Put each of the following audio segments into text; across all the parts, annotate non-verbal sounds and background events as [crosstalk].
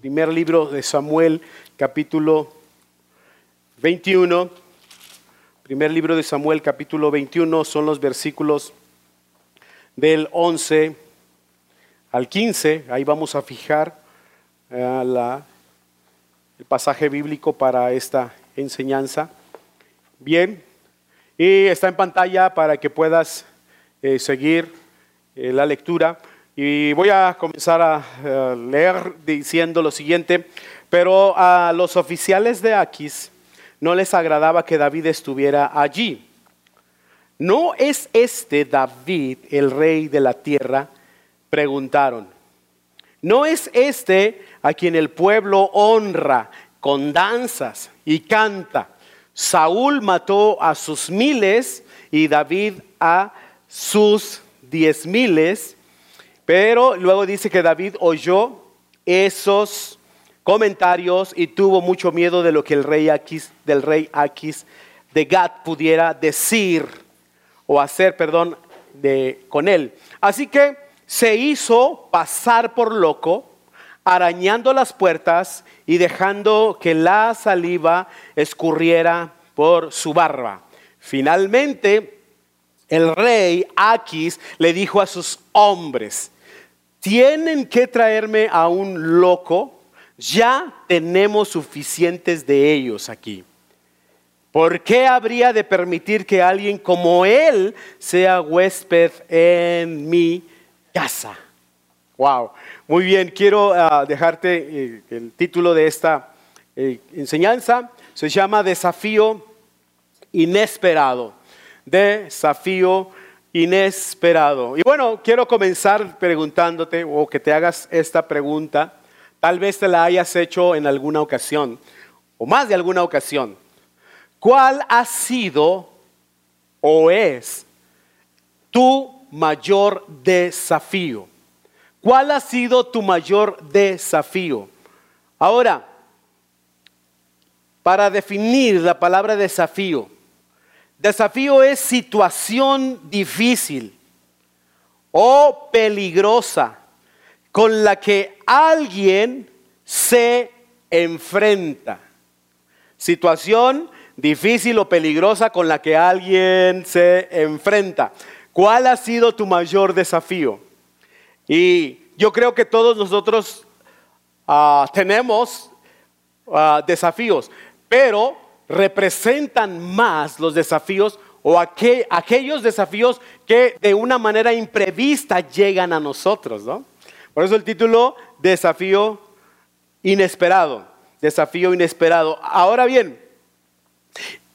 Primer libro de Samuel, capítulo 21. Primer libro de Samuel, capítulo 21, son los versículos del 11 al 15. Ahí vamos a fijar eh, el pasaje bíblico para esta enseñanza. Bien, y está en pantalla para que puedas eh, seguir eh, la lectura. Y voy a comenzar a leer diciendo lo siguiente, pero a los oficiales de Aquis no les agradaba que David estuviera allí. ¿No es este David el rey de la tierra? Preguntaron. ¿No es este a quien el pueblo honra con danzas y canta? Saúl mató a sus miles y David a sus diez miles. Pero luego dice que David oyó esos comentarios y tuvo mucho miedo de lo que el rey Aquis, del rey Aquis de Gat pudiera decir o hacer, perdón, de, con él. Así que se hizo pasar por loco, arañando las puertas y dejando que la saliva escurriera por su barba. Finalmente, el rey Aquis le dijo a sus hombres, tienen que traerme a un loco, ya tenemos suficientes de ellos aquí. ¿Por qué habría de permitir que alguien como él sea huésped en mi casa? Wow, muy bien, quiero ah, dejarte eh, el título de esta eh, enseñanza. Se llama Desafío Inesperado. Desafío Inesperado. Y bueno, quiero comenzar preguntándote o que te hagas esta pregunta. Tal vez te la hayas hecho en alguna ocasión o más de alguna ocasión. ¿Cuál ha sido o es tu mayor desafío? ¿Cuál ha sido tu mayor desafío? Ahora, para definir la palabra desafío, desafío es situación difícil o peligrosa con la que alguien se enfrenta. Situación difícil o peligrosa con la que alguien se enfrenta. ¿Cuál ha sido tu mayor desafío? Y yo creo que todos nosotros ah, tenemos ah, desafíos, pero representan más los desafíos o aquellos desafíos que de una manera imprevista llegan a nosotros, ¿no? Por eso el título, desafío inesperado, desafío inesperado. Ahora bien,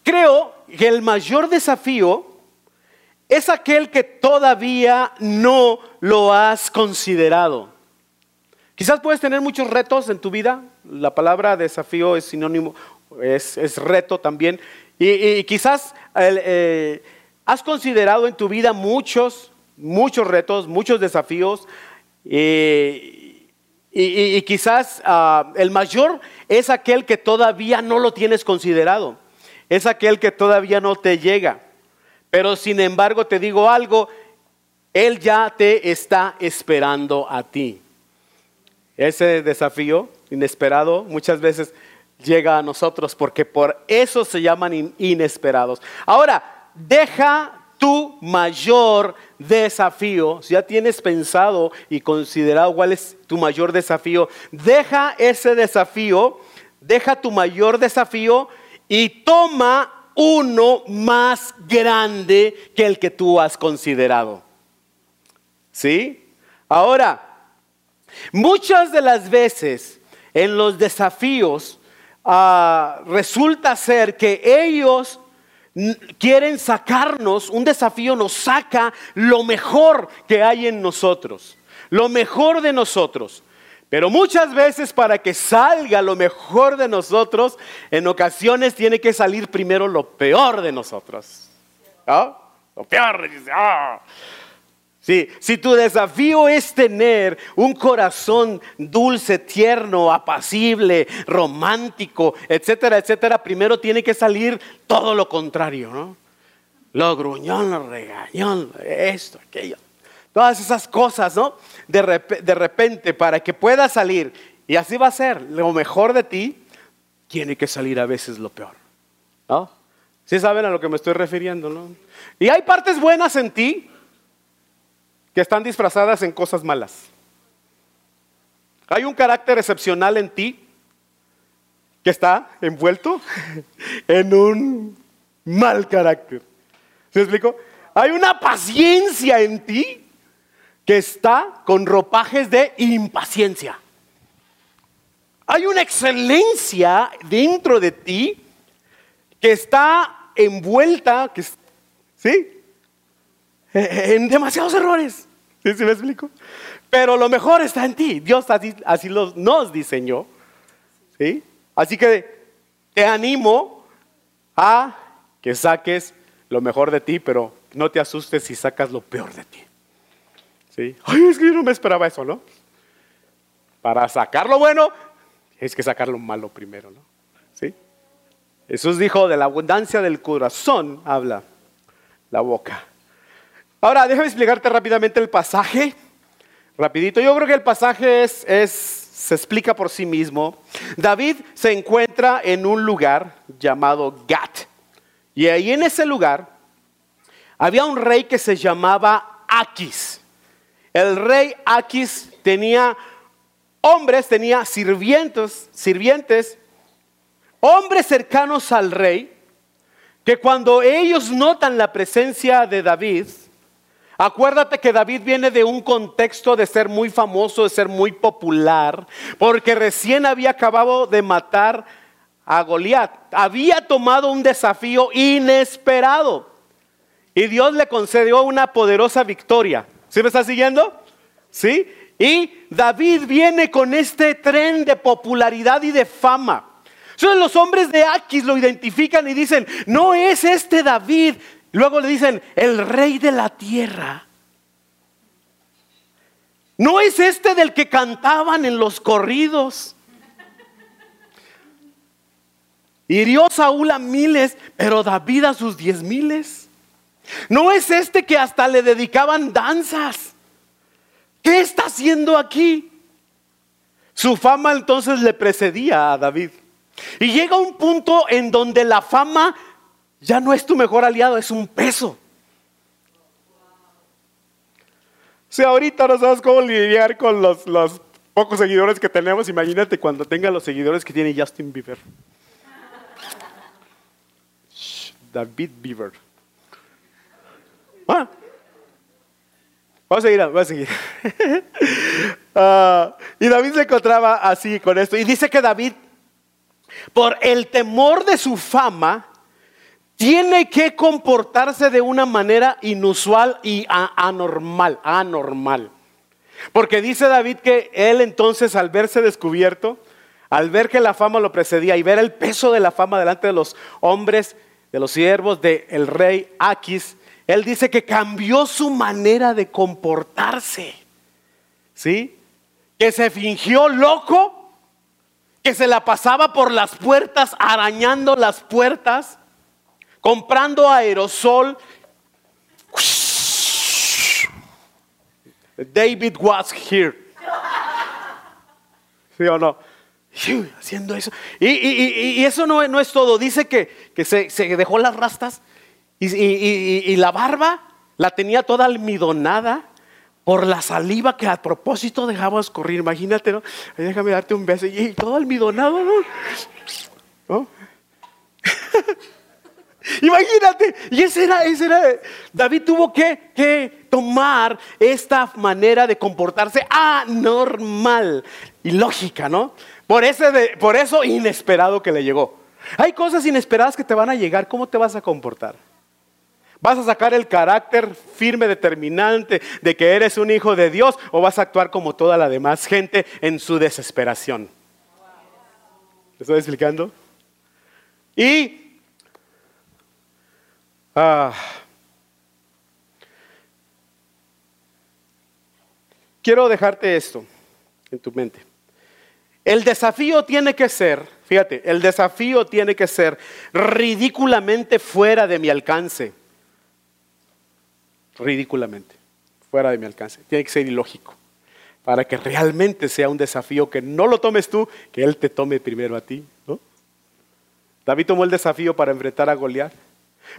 Creo que el mayor desafío es aquel que todavía no lo has considerado. Quizás puedes tener muchos retos en tu vida. La palabra desafío es sinónimo, es, reto también. Y, quizás eh, has considerado en tu vida muchos, muchos retos, muchos desafíos. y, quizás ah, el mayor es aquel que todavía no lo tienes considerado es aquel que todavía no te llega. Pero sin embargo te digo algo, Él ya te está esperando a ti. Ese desafío inesperado muchas veces llega a nosotros porque por eso se llaman inesperados. Ahora, deja tu mayor desafío, si ya tienes pensado y considerado cuál es tu mayor desafío, deja ese desafío, deja tu mayor desafío y toma uno más grande que el que tú has considerado. ¿Sí? Ahora, muchas de las veces en los desafíos ah, resulta ser que ellos quieren sacarnos, un desafío nos saca lo mejor que hay en nosotros, lo mejor de nosotros. Pero muchas veces para que salga lo mejor de nosotros, en ocasiones tiene que salir primero lo peor de nosotros. Lo peor. Ah. Sí, si tu desafío es tener un corazón dulce, tierno, apacible, romántico, etcétera, etcétera, primero tiene que salir todo lo contrario, ¿no? lo gruñón, lo regañón, esto, aquello. Todas esas cosas, ¿no? De, de repente, para que pueda salir, y así va a ser, lo mejor de ti, tiene que salir a veces lo peor. ¿No? ¿Sí saben a lo que me estoy refiriendo, no? Y hay partes buenas en ti que están disfrazadas en cosas malas. Hay un carácter excepcional en ti que está envuelto [laughs] en un mal carácter. ¿Se explico? Hay una paciencia en ti que está con ropajes de impaciencia. Hay una excelencia dentro de ti que está envuelta, ¿sí? [laughs] En demasiados errores. ¿Sí, me explico? Pero lo mejor está en ti. Dios así, así nos diseñó. ¿sí? Así que te animo a que saques lo mejor de ti, pero no te asustes si sacas lo peor de ti. ¿Sí? Ay, es que yo no me esperaba eso, ¿no? Para sacar lo bueno, es que sacar lo malo primero, ¿no? ¿Sí? Jesús dijo, de la abundancia del corazón habla la boca. Ahora, déjame explicarte rápidamente el pasaje. Rapidito, yo creo que el pasaje es, es, se explica por sí mismo. David se encuentra en un lugar llamado Gat. Y ahí en ese lugar había un rey que se llamaba Aquis. El rey Aquis tenía hombres, tenía sirvientes, sirvientes, hombres cercanos al rey, que cuando ellos notan la presencia de David, acuérdate que David viene de un contexto de ser muy famoso, de ser muy popular, porque recién había acabado de matar a Goliat, había tomado un desafío inesperado y Dios le concedió una poderosa victoria. ¿Sí me está siguiendo? ¿Sí? Y David viene con este tren de popularidad y de fama. Entonces los hombres de Aquis lo identifican y dicen, no es este David. Luego le dicen, el rey de la tierra. No es este del que cantaban en los corridos. Hirió Saúl a miles, pero David a sus diez miles. No es este que hasta le dedicaban danzas. ¿Qué está haciendo aquí? Su fama entonces le precedía a David. Y llega un punto en donde la fama ya no es tu mejor aliado, es un peso. Si ahorita no sabes cómo lidiar con los, los pocos seguidores que tenemos, imagínate cuando tenga los seguidores que tiene Justin Bieber. David Bieber. Ah, Vamos a seguir, vamos a seguir. [laughs] Ah, y David se encontraba así con esto. Y dice que David, por el temor de su fama, tiene que comportarse de una manera inusual y anormal, anormal. Porque dice David que él entonces al verse descubierto, al ver que la fama lo precedía y ver el peso de la fama delante de los hombres, de los siervos del rey Aquis, él dice que cambió su manera de comportarse. ¿Sí? Que se fingió loco, que se la pasaba por las puertas, arañando las puertas, comprando aerosol. David was here. ¿Sí o no? Haciendo eso. Y, eso no, no, es todo. Dice que, se, se dejó las rastas y, la barba la tenía toda almidonada por la saliva que a propósito dejaba escurrir. Imagínate, ¿no? Déjame darte un beso. Y todo almidonado, ¿no? [laughs] Imagínate, y ese era, ese era, David tuvo que, que, tomar esta manera de comportarse anormal y lógica, ¿no? Por, ese por eso inesperado que le llegó. Hay cosas inesperadas que te van a llegar, ¿cómo te vas a comportar? ¿Vas a sacar el carácter firme, determinante de que eres un hijo de Dios o vas a actuar como toda la demás gente en su desesperación? ¿Me estoy explicando? Y ah, quiero dejarte esto en tu mente. El desafío tiene que ser, fíjate, el desafío tiene que ser ridículamente fuera de mi alcance ridículamente, fuera de mi alcance. Tiene que ser ilógico para que realmente sea un desafío que no lo tomes tú, que Él te tome primero a ti. ¿no? David tomó el desafío para enfrentar a Goliat,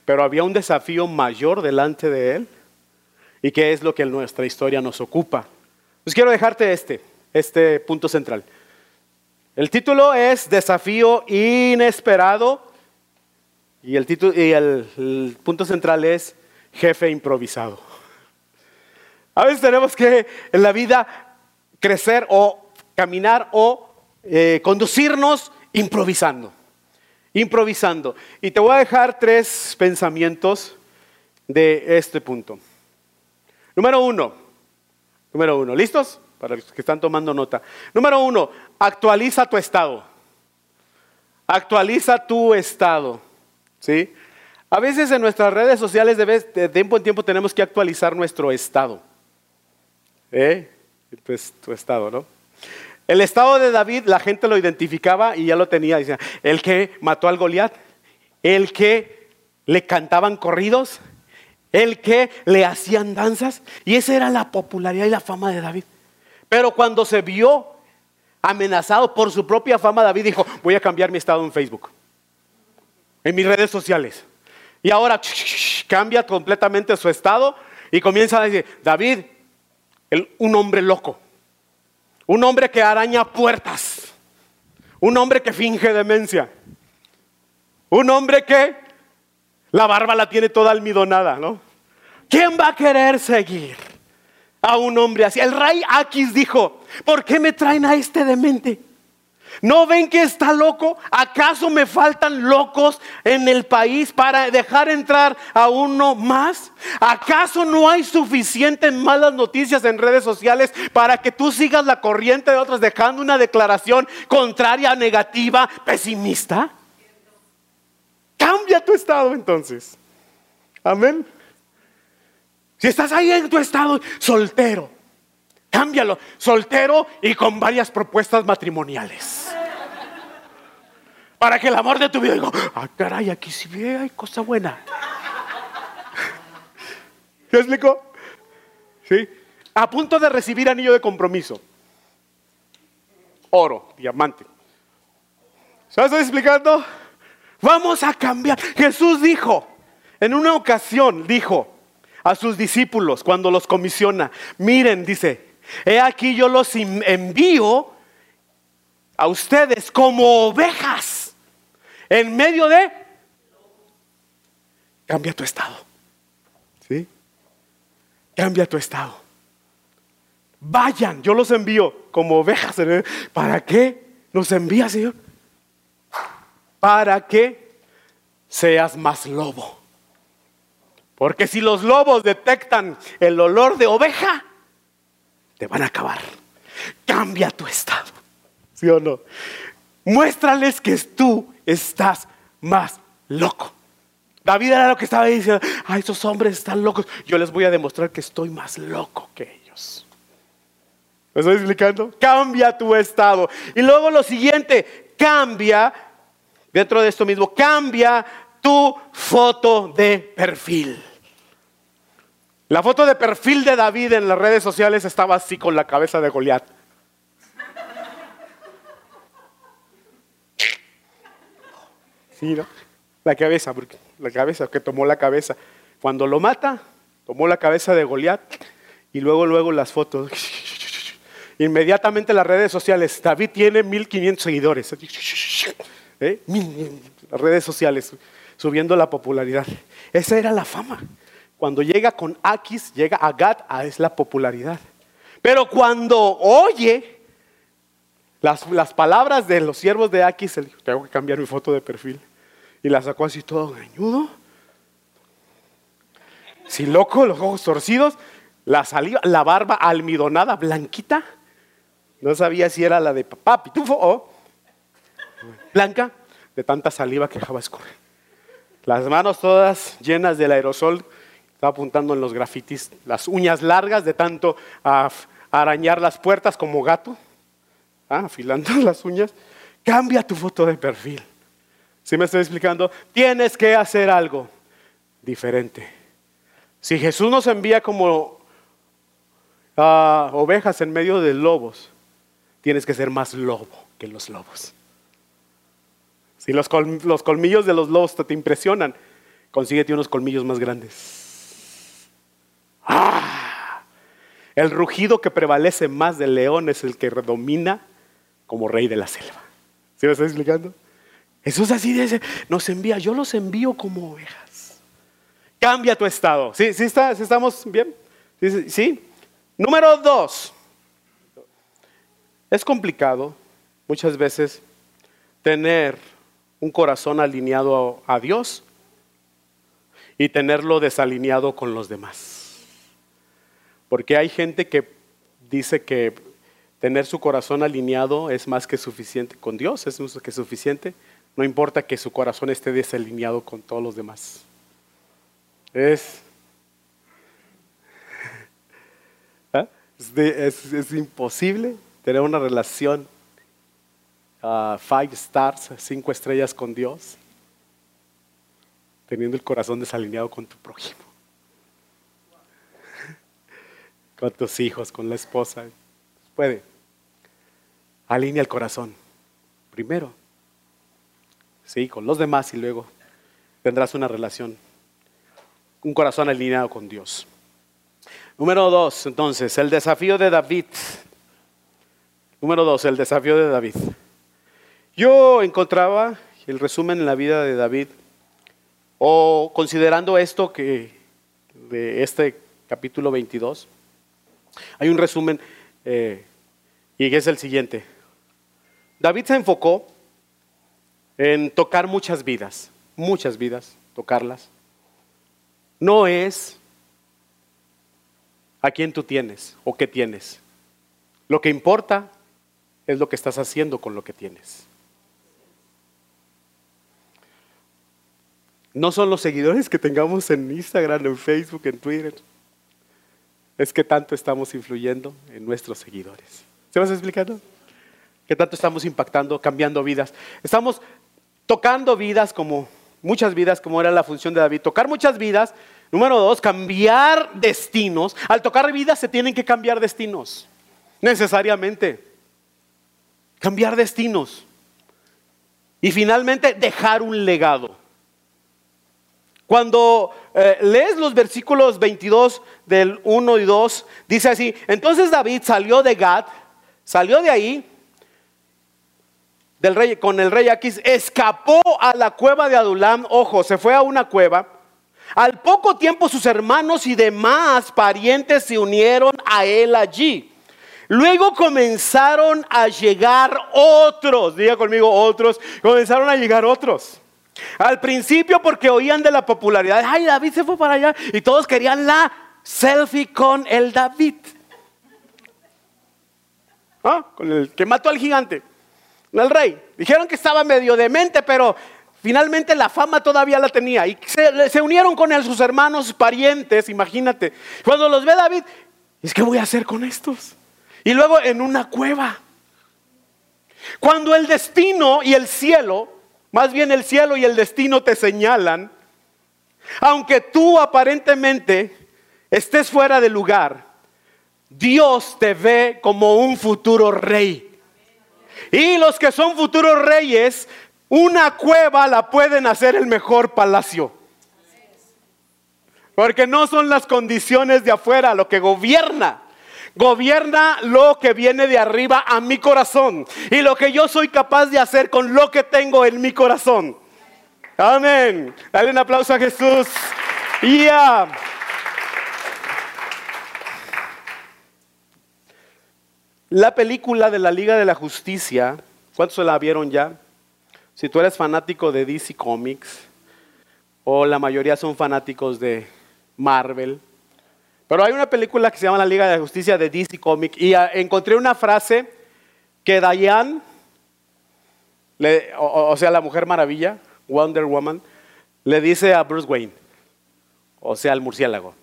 pero había un desafío mayor delante de él, y que es lo que en nuestra historia nos ocupa. Pues quiero dejarte este, este punto central. El título es Desafío Inesperado y el, punto central es Jefe Improvisado. A veces tenemos que en la vida crecer o caminar o eh, conducirnos improvisando. Improvisando. Y te voy a dejar tres pensamientos de este punto. Número uno. Número uno. ¿Listos? Para los que están tomando nota. Número uno. Actualiza tu estado. Actualiza tu estado. ¿Sí? A veces en nuestras redes sociales de tiempo en tiempo tenemos que actualizar nuestro estado. ¿Eh? pues, tu estado, ¿no? El estado de David, la gente lo identificaba y ya lo tenía. Decía, el que mató al Goliat, el que le cantaban corridos, el que le hacían danzas. Y esa era la popularidad y la fama de David. Pero cuando se vio amenazado por su propia fama, David dijo, voy a cambiar mi estado en Facebook, en mis redes sociales. Y ahora cambia completamente su estado y comienza a decir, David, un hombre loco, un hombre que araña puertas, un hombre que finge demencia, un hombre que la barba la tiene toda almidonada, ¿no? ¿Quién va a querer seguir a un hombre así? El rey Aquis dijo, ¿por qué me traen a este demente? ¿No ven que está loco? ¿Acaso me faltan locos en el país para dejar entrar a uno más? ¿Acaso no hay suficientes malas noticias en redes sociales para que tú sigas la corriente de otros dejando una declaración contraria, negativa, pesimista? Cambia tu estado entonces. Amén. Si estás ahí en tu estado soltero, cámbialo. Soltero y con varias propuestas matrimoniales para que el amor de tu vida diga, ah, caray, aquí sí hay cosa buena. [laughs] ¿Qué explico? ¿Sí? A punto de recibir anillo de compromiso. Oro, diamante. ¿Sabes estoy explicando? Vamos a cambiar. Jesús dijo, en una ocasión dijo a sus discípulos cuando los comisiona, miren, dice, he aquí yo los envío a ustedes como ovejas en medio de... Cambia tu estado. ¿Sí? Cambia tu estado. Vayan, yo los envío como ovejas. ¿Para qué nos envía, Señor? Para que seas más lobo. Porque si los lobos detectan el olor de oveja, te van a acabar. Cambia tu estado. ¿Sí o no? Muéstrales que tú estás más loco. David era lo que estaba diciendo, ay, esos hombres están locos. Yo les voy a demostrar que estoy más loco que ellos. ¿Me estoy explicando? Cambia tu estado. Y luego lo siguiente, cambia, dentro de esto mismo, cambia tu foto de perfil. La foto de perfil de David en las redes sociales estaba así con la cabeza de Goliat. Sí, ¿no? La cabeza, porque la cabeza, que tomó la cabeza. Cuando lo mata, tomó la cabeza de Goliat y luego, luego las fotos. [laughs] Inmediatamente las redes sociales. David tiene 1500 seguidores. ¿Eh? Las redes sociales, subiendo la popularidad. Esa era la fama. Cuando llega con Aquis, llega a Gad, ah, es la popularidad. Pero cuando oye las, palabras de los siervos de Aquis, tengo que cambiar mi foto de perfil. Y la sacó así todo gañudo. Si loco, los ojos torcidos, la saliva, la barba almidonada, blanquita. No sabía si era la de papá pitufo o blanca, de tanta saliva que dejaba escurrir. Las manos todas llenas del aerosol, estaba apuntando en los grafitis, las uñas largas de tanto arañar las puertas como gato ah, afilando [laughs] las uñas, cambia tu foto de perfil. ¿Sí me estoy explicando? Tienes que hacer algo diferente. Si Jesús nos envía como ah, ovejas en medio de lobos, tienes que ser más lobo que los lobos. Si los, colmillos de los lobos te, impresionan, consíguete unos colmillos más grandes. ¡Ah! El rugido que prevalece más del león es el que domina como rey de la selva. ¿Sí me estoy explicando? Jesús así dice, nos envía, yo los envío como ovejas. Cambia tu estado. ¿Sí, sí, está, estamos bien? ¿Sí, ¿Sí? Número dos. Es complicado muchas veces tener un corazón alineado a Dios y tenerlo desalineado con los demás. Porque hay gente que dice que tener su corazón alineado es más que suficiente con Dios, es más que suficiente. No importa que su corazón esté desalineado con todos los demás. Es, ¿Ah? es, imposible tener una relación five stars, cinco estrellas con Dios, teniendo el corazón desalineado con tu prójimo, [laughs] con tus hijos, con la esposa. Puede. Alinea el corazón. Primero. Sí, con los demás y luego tendrás una relación. Un corazón alineado con Dios. Número dos, entonces, el desafío de David. Número dos, el desafío de David. Yo encontraba el resumen en la vida de David, o considerando esto que de este capítulo 22, hay un resumen eh, y es el siguiente. David se enfocó en tocar muchas vidas, muchas vidas, tocarlas. No es a quién tú tienes o qué tienes. Lo que importa es lo que estás haciendo con lo que tienes. no son los seguidores que tengamos en Instagram, en Facebook, en Twitter. Es que tanto estamos influyendo en nuestros seguidores. ¿Se vas explicando? Que tanto estamos impactando, cambiando vidas. Estamos tocando vidas como muchas vidas, como era la función de David. Tocar muchas vidas. Número dos, cambiar destinos. Al tocar vidas se tienen que cambiar destinos. Necesariamente. Cambiar destinos. Y finalmente dejar un legado. Cuando eh, lees los versículos 22 del 1 y 2, dice así, entonces David salió de Gad, salió de ahí, del rey, con el rey Aquis, escapó a la cueva de Adulam, ojo, se fue a una cueva. Al poco tiempo sus hermanos y demás parientes se unieron a él allí. Luego comenzaron a llegar otros, diga conmigo otros, comenzaron a llegar otros. Al principio porque oían de la popularidad, ay, David se fue para allá y todos querían la selfie con el David. ¿Ah? Con el que mató al gigante, el rey. Dijeron que estaba medio demente, pero finalmente la fama todavía la tenía. Y se, unieron con él sus hermanos, parientes, imagínate. Cuando los ve David, es que voy a hacer con estos. Y luego en una cueva. Cuando el destino y el cielo más bien el cielo y el destino te señalan. Aunque tú aparentemente estés fuera de lugar, Dios te ve como un futuro rey. Y los que son futuros reyes, una cueva la pueden hacer el mejor palacio. Porque no son las condiciones de afuera lo que gobierna. Gobierna lo que viene de arriba a mi corazón y lo que yo soy capaz de hacer con lo que tengo en mi corazón. Amén. Dale un aplauso a Jesús. Ya. La película de la Liga de la Justicia, ¿cuántos la vieron ya? Si tú eres fanático de DC Comics, o la mayoría son fanáticos de Marvel, pero hay una película que se llama La Liga de la Justicia de DC Comics y ah, encontré una frase que Diane, o, sea, la Mujer Maravilla, Wonder Woman, le dice a Bruce Wayne, o sea, al murciélago.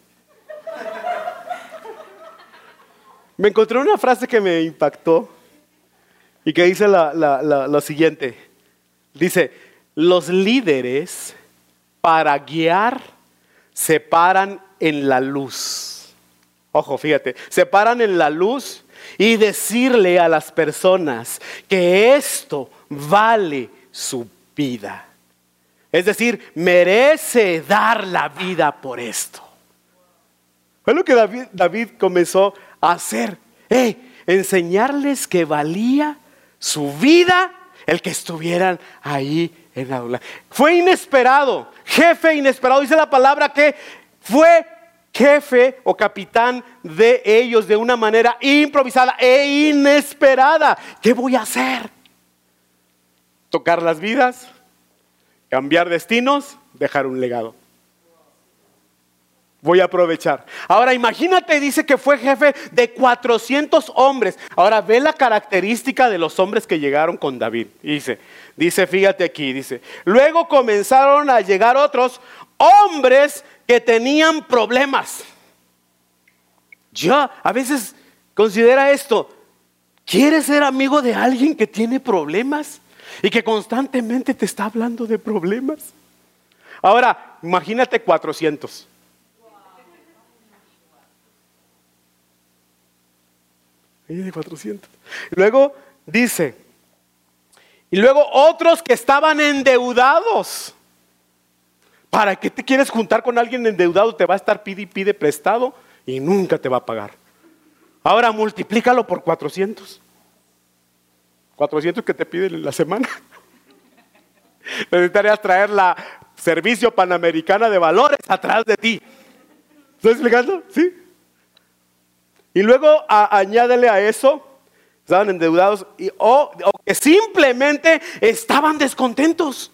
Me encontré una frase que me impactó y que dice lo siguiente. Dice, los líderes para guiar se paran en la luz. Ojo, fíjate, se paran en la luz y decirle a las personas que esto vale su vida. Es decir, merece dar la vida por esto. Fue lo que David, David comenzó hacer. enseñarles que valía su vida el que estuvieran ahí en la aula. Fue inesperado, jefe inesperado. Dice la palabra que fue jefe o capitán de ellos de una manera improvisada e inesperada. ¿Qué voy a hacer? ¿Tocar las vidas? ¿Cambiar destinos? ¿Dejar un legado? Voy a aprovechar. Ahora imagínate, dice que fue jefe de 400 hombres. Ahora ve la característica de los hombres que llegaron con David. Dice, dice, fíjate aquí, dice. Luego comenzaron a llegar otros hombres que tenían problemas. Ya, a veces considera esto. ¿Quieres ser amigo de alguien que tiene problemas y que constantemente te está hablando de problemas? Ahora, imagínate 400. De 400. Luego dice, y luego otros que estaban endeudados. ¿Para qué te quieres juntar con alguien endeudado? Te va a estar pide y pide prestado y nunca te va a pagar. Ahora multiplícalo por 400. 400 que te piden en la semana. [laughs] Necesitarías traer la Servicio Panamericana de Valores atrás de ti. ¿Estoy explicando? ¿Sí? Y luego añádele a eso, estaban endeudados y, o, que simplemente estaban descontentos.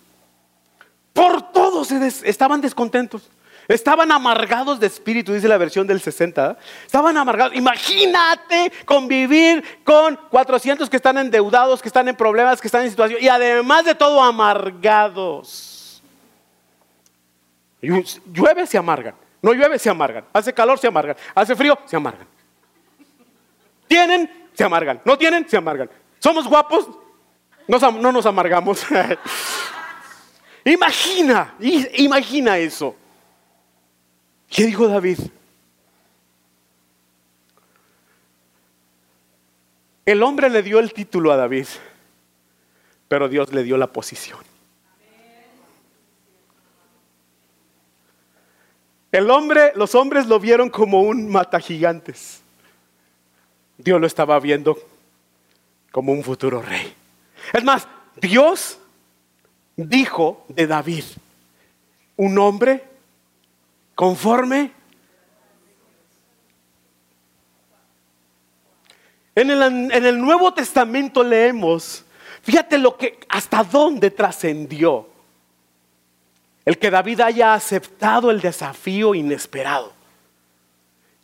Por todos estaban descontentos. Estaban amargados de espíritu, dice la versión del 60. Estaban amargados. Imagínate convivir con 400 que están endeudados, que están en problemas, que están en situación y además de todo amargados. Llueve, se amargan. No llueve, se amargan. Hace calor, se amargan. Hace frío, se amargan. Tienen, se amargan. No tienen, se amargan. Somos guapos, no nos amargamos. [laughs] imagina, imagina eso. ¿Qué dijo David? El hombre le dio el título a David, pero Dios le dio la posición. El hombre, los hombres lo vieron como un mata gigantes. Dios lo estaba viendo como un futuro rey. Es más, Dios dijo de David, un hombre conforme En el, en el, Nuevo Testamento leemos, fíjate lo que, hasta dónde trascendió el que David haya aceptado el desafío inesperado.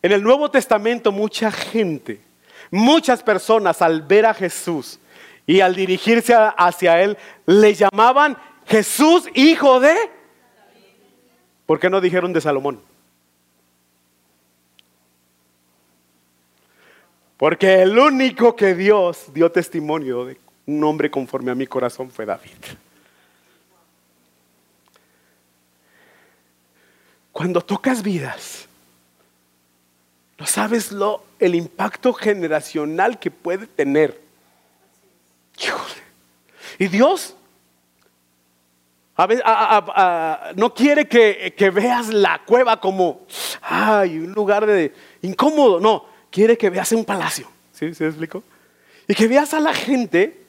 En el Nuevo Testamento mucha gente Muchas personas al ver a Jesús y al dirigirse hacia Él le llamaban Jesús hijo de... ¿Por qué no dijeron de Salomón? Porque el único que Dios dio testimonio de un hombre conforme a mi corazón fue David. Cuando tocas vidas, no sabes lo, el impacto generacional que puede tener. Y Dios no quiere que, veas la cueva como ay, un lugar de incómodo. No, quiere que veas un palacio. ¿Sí? ¿Se explico? Y que veas a la gente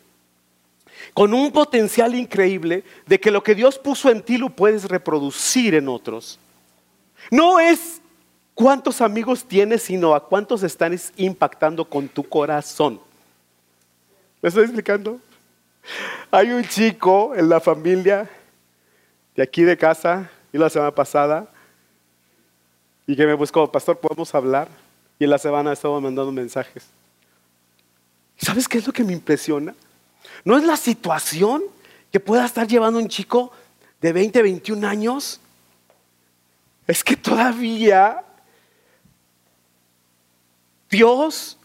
con un potencial increíble de que lo que Dios puso en ti lo puedes reproducir en otros. No es cuántos amigos tienes, sino a cuántos están impactando con tu corazón. ¿Me estoy explicando? Hay un chico en la familia de aquí de casa, y la semana pasada, y que me buscó, pastor, ¿podemos hablar? Y en la semana estaba mandando mensajes. ¿Sabes qué es lo que me impresiona? No es la situación que pueda estar llevando un chico de 20, 21 años. Es que todavía Dios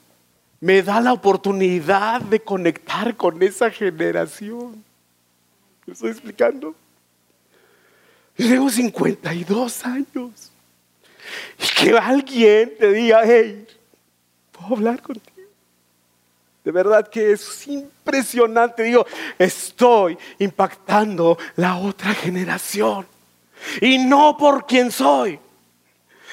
me da la oportunidad de conectar con esa generación. ¿Me estoy explicando? Yo tengo 52 años. Y que alguien te diga, hey, ¿puedo hablar contigo? De verdad que es impresionante. Digo, estoy impactando la otra generación. Y no por quien soy,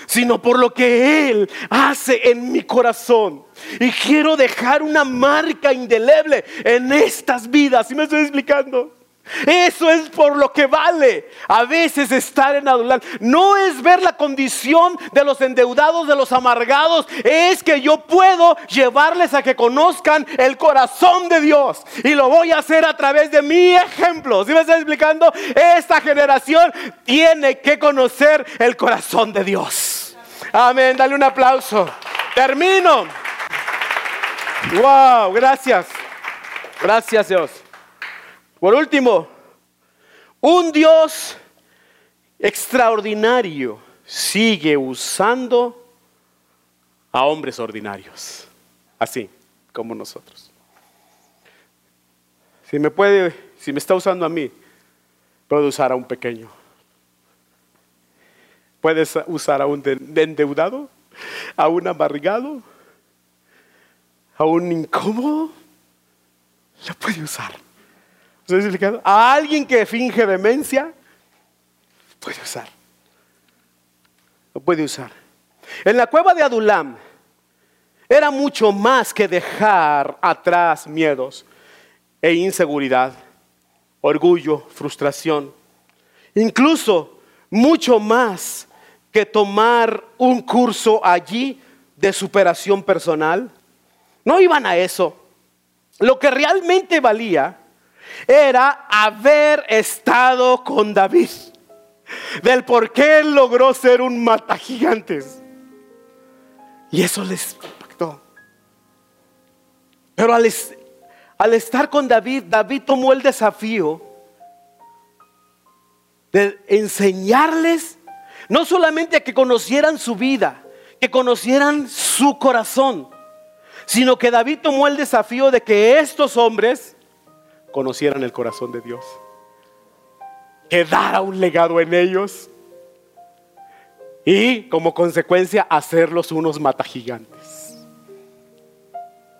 sino por lo que Él hace en mi corazón. Y quiero dejar una marca indeleble en estas vidas. ¿Sí me estoy explicando? Eso es por lo que vale a veces estar en Adulán. No es ver la condición de los endeudados, de los amargados. Es que yo puedo llevarles a que conozcan el corazón de Dios. Y lo voy a hacer a través de mi ejemplo. ¿Sí me está explicando? Esta generación tiene que conocer el corazón de Dios. Amén. Dale un aplauso. Termino. Wow, gracias. Gracias Dios. Por último, un Dios extraordinario sigue usando a hombres ordinarios, así como nosotros. Si me puede, si me está usando a mí, puede usar a un pequeño. Puedes usar a un endeudado, a un amargado, a un incómodo. Lo puede usar. A alguien que finge demencia, puede usar. Lo puede usar. En la cueva de Adulam era mucho más que dejar atrás miedos e inseguridad, orgullo, frustración. Incluso mucho más que tomar un curso allí de superación personal. No iban a eso. Lo que realmente valía era haber estado con David. Del por qué él logró ser un mata gigantes. Y eso les impactó. Pero al, al estar con David, David tomó el desafío de enseñarles no solamente que conocieran su vida, que conocieran su corazón, sino que David tomó el desafío de que estos hombres conocieran el corazón de Dios. Quedara un legado en ellos. Y como consecuencia hacerlos unos matagigantes.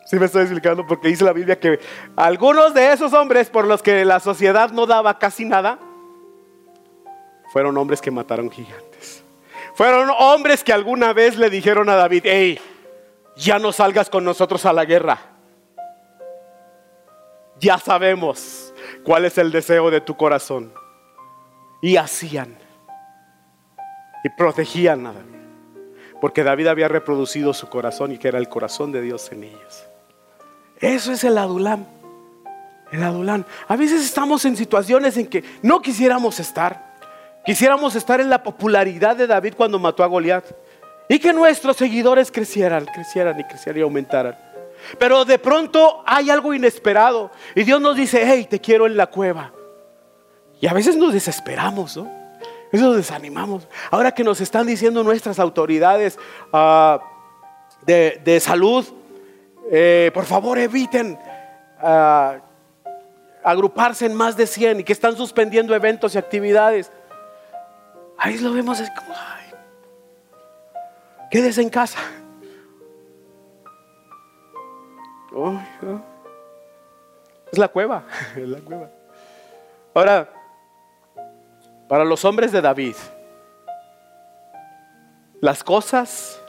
¿Sí me estoy explicando? Porque dice la Biblia que algunos de esos hombres por los que la sociedad no daba casi nada, fueron hombres que mataron gigantes. Fueron hombres que alguna vez le dijeron a David, hey, ya no salgas con nosotros a la guerra ya sabemos cuál es el deseo de tu corazón. Y hacían. Y protegían a David. Porque David había reproducido su corazón y que era el corazón de Dios en ellos. Eso es el adulán. El adulán. A veces estamos en situaciones en que no quisiéramos estar. Quisiéramos estar en la popularidad de David cuando mató a Goliat. Y que nuestros seguidores crecieran, crecieran y crecieran y aumentaran. Pero de pronto hay algo inesperado y Dios nos dice, hey, te quiero en la cueva. Y a veces nos desesperamos, ¿no? Eso nos desanimamos. Ahora que nos están diciendo nuestras autoridades ah, de, salud, eh, por favor eviten ah, agruparse en más de 100 y que están suspendiendo eventos y actividades. Ahí lo vemos, es como, ay, quédese en casa. Es la cueva, [laughs] es la cueva. Ahora, para los hombres de David, las cosas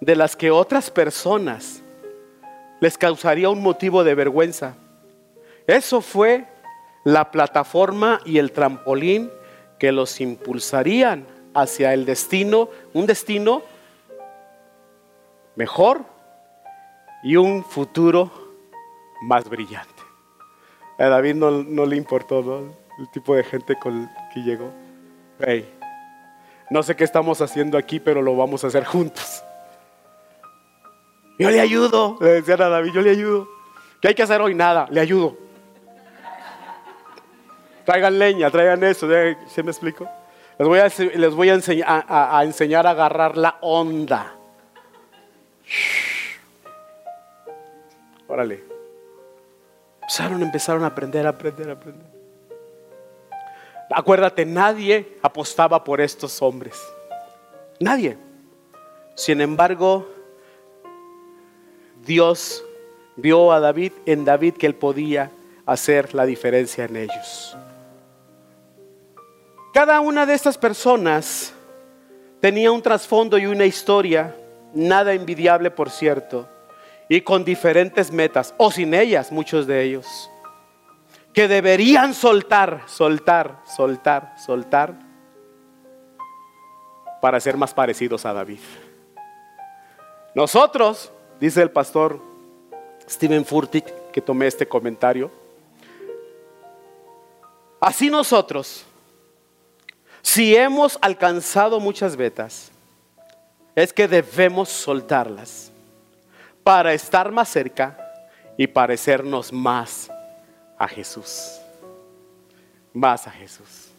de las que otras personas les causaría un motivo de vergüenza, eso fue la plataforma y el trampolín que los impulsarían hacia el destino, un destino mejor y un futuro más brillante. A David no, le importó el tipo de gente con que llegó. no sé qué estamos haciendo aquí, pero lo vamos a hacer juntos. Yo le ayudo, le decían a David, yo le ayudo. ¿Qué hay que hacer hoy? Nada, le ayudo. Traigan leña, traigan eso, ¿se me explico? Les voy a, les voy a, enseñar, a enseñar a agarrar la onda. Órale. Empezaron, empezaron a aprender, a aprender, a aprender. Acuérdate, nadie apostaba por estos hombres. Nadie. Sin embargo, Dios vio a David en David que él podía hacer la diferencia en ellos. Cada una de estas personas tenía un trasfondo y una historia, nada envidiable por cierto, y con diferentes metas, o sin ellas muchos de ellos, que deberían soltar, soltar, soltar, soltar, para ser más parecidos a David. Nosotros, dice el pastor Steven Furtick, que tomé este comentario, así nosotros, si hemos alcanzado muchas vetas, es que debemos soltarlas para estar más cerca y parecernos más a Jesús. Más a Jesús.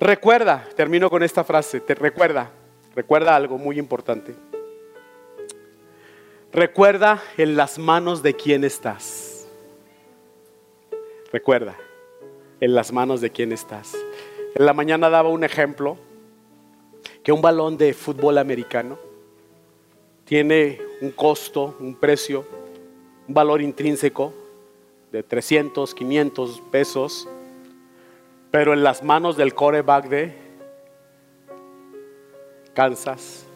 Recuerda, termino con esta frase, te recuerda, recuerda algo muy importante. Recuerda en las manos de quién estás. Recuerda en las manos de quién estás. En la mañana daba un ejemplo que un balón de fútbol americano tiene un costo, un precio, un valor intrínseco de 300, 500 pesos, pero en las manos del coreback de Kansas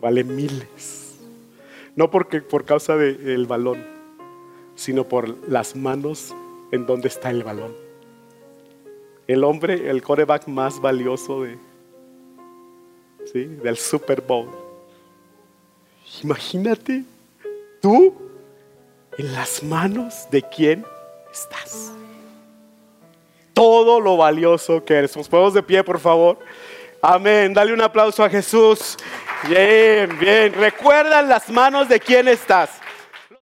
vale miles. No porque por causa del balón, sino por las manos en donde está el balón. El hombre, el coreback más valioso de, ¿sí? del Super Bowl. Imagínate tú en las manos de quién estás. Todo lo valioso que eres. Nos ponemos de pie, por favor. Amén. Dale un aplauso a Jesús. Bien, bien. Recuerda en las manos de quién estás.